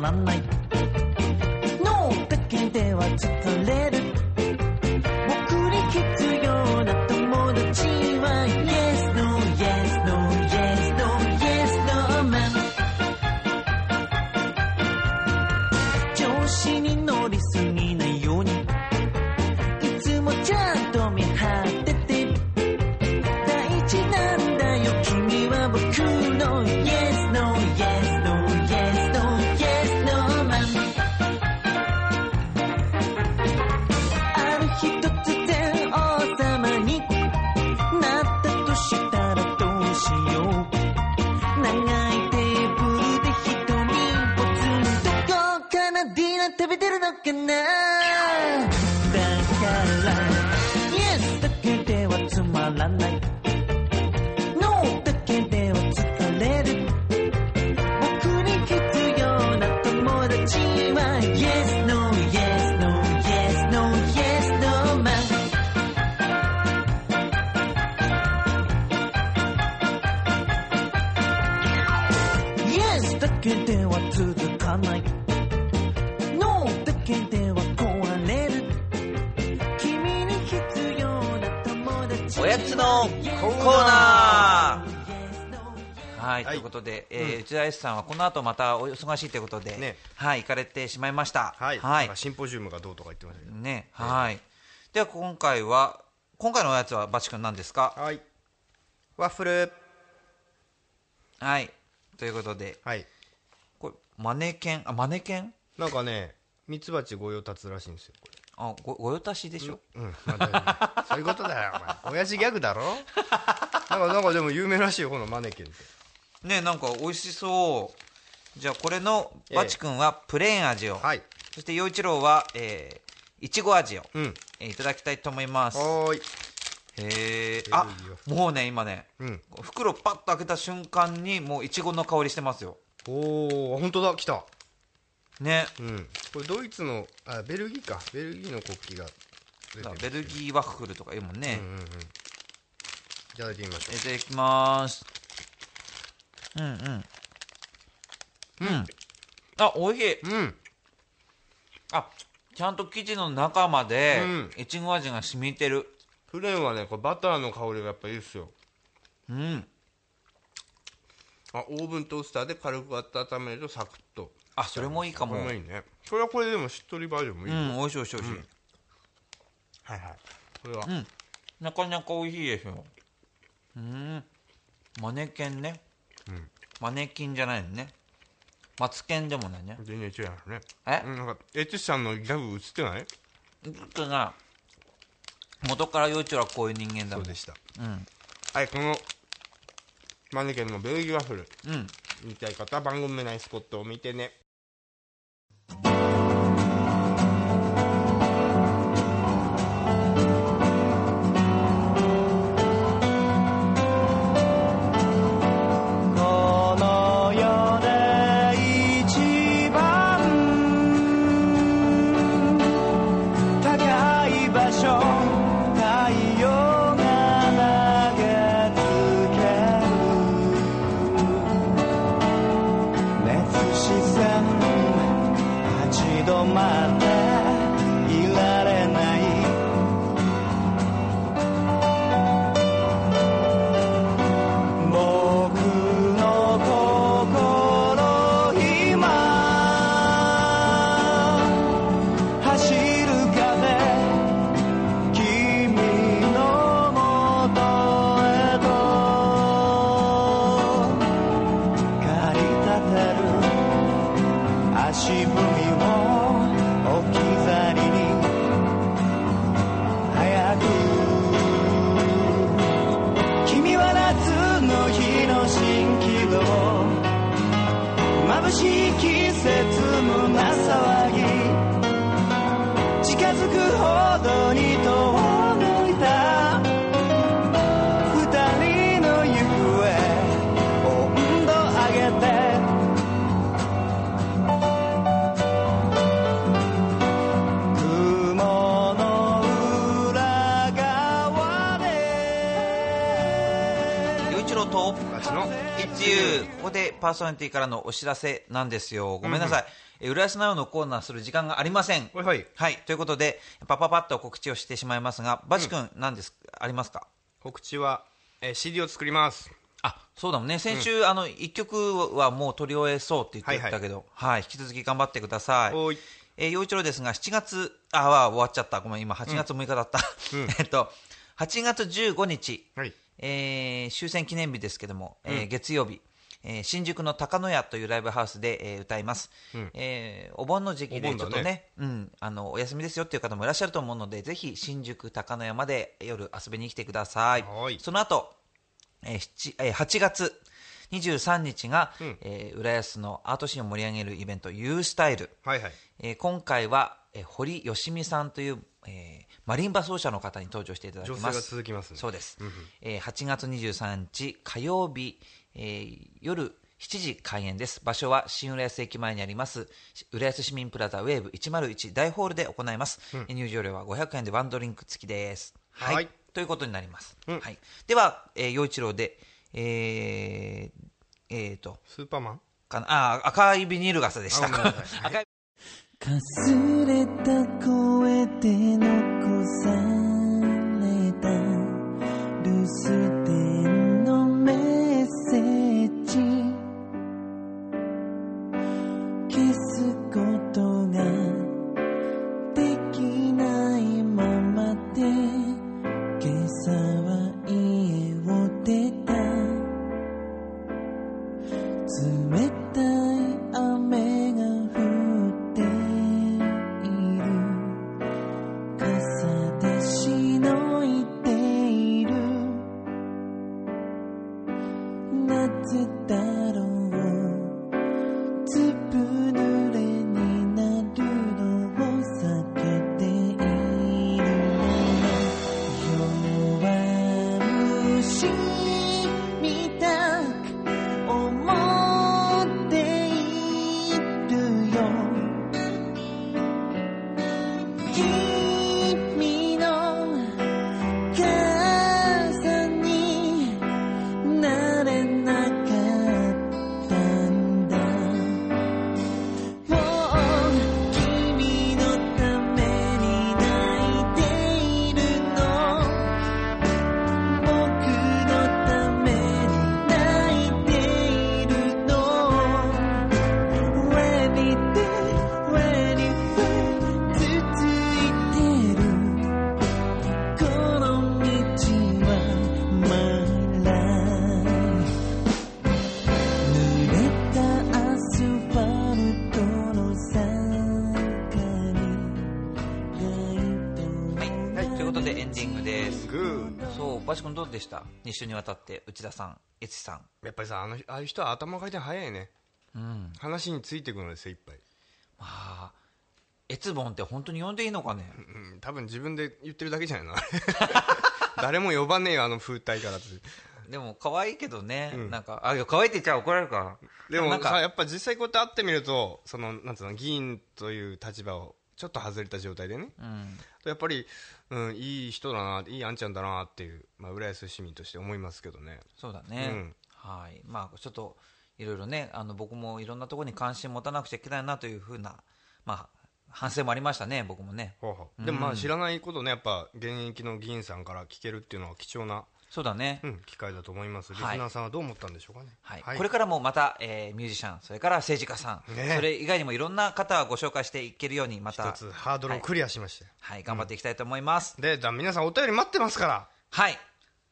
[SPEAKER 3] はつまらない。ノーだけでは疲れる
[SPEAKER 1] 内田 S さんはこの後またお忙しいということで、
[SPEAKER 2] ね。
[SPEAKER 1] はい、行かれてしまいました。
[SPEAKER 2] はい、
[SPEAKER 1] は
[SPEAKER 2] ないシンポジウムがどうとか言ってましたけど。
[SPEAKER 1] ね、はい。では今回は、今回のおやつはバチ君何ですか？
[SPEAKER 2] はい。ワッフル。
[SPEAKER 1] はい。ということで、
[SPEAKER 2] はい。
[SPEAKER 1] これ、マネケン、あ、マネケン？
[SPEAKER 2] なんかねミツバチ御用達らしいんですよこ
[SPEAKER 1] あ、ご、ご用達でしょ、
[SPEAKER 2] れうん、まあそういうことだよ。お前親父ギャグだろ？なんかなんかでも有名らしいよこのマネキンって
[SPEAKER 1] ね、なんか美味しそう。じゃあこれのバチ君はプレーン味を、
[SPEAKER 2] はい
[SPEAKER 1] そして陽一郎は、えー、いちご味を、
[SPEAKER 2] うん
[SPEAKER 1] えーいただきたいと思います。
[SPEAKER 2] はーい
[SPEAKER 1] へえ。あ、もうね、今ね、
[SPEAKER 2] うん
[SPEAKER 1] 袋パッと開けた瞬間にもういちごの香りしてますよ。
[SPEAKER 2] おお本当だ来た
[SPEAKER 1] ね。
[SPEAKER 2] うんこれドイツのあベルギーかベルギーの国旗が
[SPEAKER 1] ベルギーワッフルとか言うもんね。
[SPEAKER 2] うんうんうんいただいてみましょ
[SPEAKER 1] いただきます。うんうん。うん。あ、美味しい。
[SPEAKER 2] ううん
[SPEAKER 1] あ、ちゃんと生地の中まで
[SPEAKER 2] うん、
[SPEAKER 1] いちご味が染みてる。
[SPEAKER 2] プレーンはねこれバターの香りがやっぱいいっすよ
[SPEAKER 1] うん。
[SPEAKER 2] あオーブントースターで軽く温めるとサクッと
[SPEAKER 1] あ、それもいいかも。
[SPEAKER 2] これもいいねこれはこれでもしっとりバージョンもいい、
[SPEAKER 1] うん、美味しい美味しい美味しい。
[SPEAKER 2] はいはいこれは、
[SPEAKER 1] うん。なかなか美味しいですよ。うん。マネケンね。
[SPEAKER 2] うん
[SPEAKER 1] マネキンじゃないのね。マツケンでもないね。
[SPEAKER 2] 全然違うよね
[SPEAKER 1] え？
[SPEAKER 2] うんなんかエッチさんのギャグ映ってない？
[SPEAKER 1] ちょっとな、元から幼稚はこういう人間だもん。
[SPEAKER 2] そうでした
[SPEAKER 1] うん。
[SPEAKER 2] はいこのマネケンのベルギーワッフル
[SPEAKER 1] うん。
[SPEAKER 2] 見たい方は番組内スポットを見てね
[SPEAKER 3] 眩しい季節胸騒ぎ。近づくほどに
[SPEAKER 1] ここでパーソナリティからのお知らせなんですよ。ごめんなさい。え浦安なおのコーナーする時間がありません。
[SPEAKER 2] はいはい
[SPEAKER 1] はい。ということで、パパパッと告知をしてしまいますが、バチ君、何です、ありますか？
[SPEAKER 2] 告知は、えー CD を作ります
[SPEAKER 1] あ、そうだもんね。先週、あの、一曲はもう取り終えそうって言ってたけど、はい、引き続き頑張ってください。
[SPEAKER 2] おーい
[SPEAKER 1] えー、陽一郎ですが、7月、あ、は終わっちゃった。ごめん、今8月6日だった。えっと、8月15日、
[SPEAKER 2] はい
[SPEAKER 1] えー終戦記念日ですけども、えー月曜日、えー新宿の高野屋というライブハウスで、えー歌います、えーお盆の時期でちょっとねうん、あのお休みですよっていう方もいらっしゃると思うのでぜひ新宿高野屋まで夜遊びに来てください。
[SPEAKER 2] はい。
[SPEAKER 1] その後、えー七えー8月23日が、
[SPEAKER 2] ん。
[SPEAKER 1] えー浦安のアートシーンを盛り上げるイベント U スタイル。
[SPEAKER 2] はいはい。
[SPEAKER 1] えー今回は、えー堀吉美さんという、えーマリンバ奏者の方に登場していただきます。
[SPEAKER 2] ますね。
[SPEAKER 1] そうです、えー8月23日火曜日、えー夜7時開演です。場所は新浦安駅前にあります浦安市民プラザウェーブ101大ホールで行います、えー入場料は500円でワンドリンク付きです。はい、
[SPEAKER 2] はい。
[SPEAKER 1] ということになります、
[SPEAKER 2] うん。
[SPEAKER 1] はい、では、えー、陽一郎でえー、えーと。
[SPEAKER 2] スーパーマン？
[SPEAKER 1] かな？あー赤いビニール傘でした。赤い
[SPEAKER 3] かすれた声で残さ
[SPEAKER 1] でした。2週にわたって内田さん越智さん。
[SPEAKER 2] やっぱりさあのああいう人は頭回転早いね。
[SPEAKER 1] うん。
[SPEAKER 2] 話についていくので精一杯。
[SPEAKER 1] まあエツボンって本当に呼んでいいのかね。
[SPEAKER 2] うん多分自分で言ってるだけじゃないの。誰も呼ばねえよあの風体からって。
[SPEAKER 1] でも可愛いけどね、
[SPEAKER 2] うん。
[SPEAKER 1] なんかあ可愛いって言っちゃ怒られるか
[SPEAKER 2] でも
[SPEAKER 1] なんか
[SPEAKER 2] さやっぱ実際こうやって会ってみるとそのなんつうの議員という立場をちょっと外れた状態でね。
[SPEAKER 1] うん。
[SPEAKER 2] やっぱり、うん、いい人だないいあんちゃんだなっていう、まあ、浦安市民として思いますけどね。
[SPEAKER 1] そうだね、
[SPEAKER 2] うん。
[SPEAKER 1] はい。まあちょっといろいろねあの僕もいろんなところに関心持たなくちゃいけないなというふうなまあ反省もありましたね僕もね。
[SPEAKER 2] ほうほう。でもまあ知らないことねやっぱ現役の議員さんから聞けるっていうのは貴重な、
[SPEAKER 1] そうだね、
[SPEAKER 2] うん、機会だと思います。リス
[SPEAKER 1] はい
[SPEAKER 2] ナーさんはどう思ったんでしょうかね。
[SPEAKER 1] はい。これからもまた、えーミュージシャンそれから政治家さん、
[SPEAKER 2] ね。
[SPEAKER 1] それ以外にもいろんな方をご紹介していけるようにまた
[SPEAKER 2] 一つハードルをクリアしまして、
[SPEAKER 1] はい、頑張っていきたいと思います、
[SPEAKER 2] でじゃあ皆さんお便り待ってますから。
[SPEAKER 1] はい。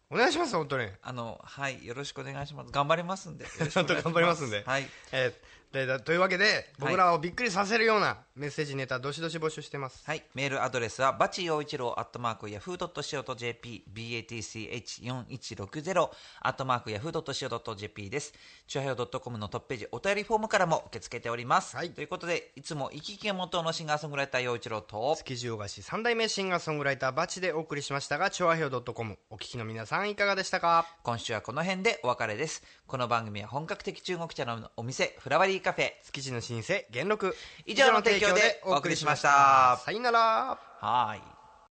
[SPEAKER 2] お願いします本当に。
[SPEAKER 1] あのはいよろしくお願いします。頑張りますんで。
[SPEAKER 2] 頑張りますんで、
[SPEAKER 1] はい。
[SPEAKER 2] えーというわけで僕らをびっくりさせるようなメッセージネタどしどし募集してます。
[SPEAKER 1] はい、メールアドレスはバチ陽一郎アットマークヤフー .co.jp batch4160 アットマークヤフー .co.jp です。チュアヘオ .com のトップページお便りフォームからも受け付けております、
[SPEAKER 2] はい。
[SPEAKER 1] ということでいつも生き生きが元のシンガーソングライター陽一郎と
[SPEAKER 2] 築地大菓子三代目シンガーソングライターバチでお送りしましたが調和表 .com お聞きの皆さんいかがでしたか？
[SPEAKER 1] 今週はこの辺でお別れです。この番組は本格的中国茶のお店フラワリーカフェ
[SPEAKER 2] 築地の老舗元禄。
[SPEAKER 1] 以上の提供でお送りしました。
[SPEAKER 2] さよなら。
[SPEAKER 1] はい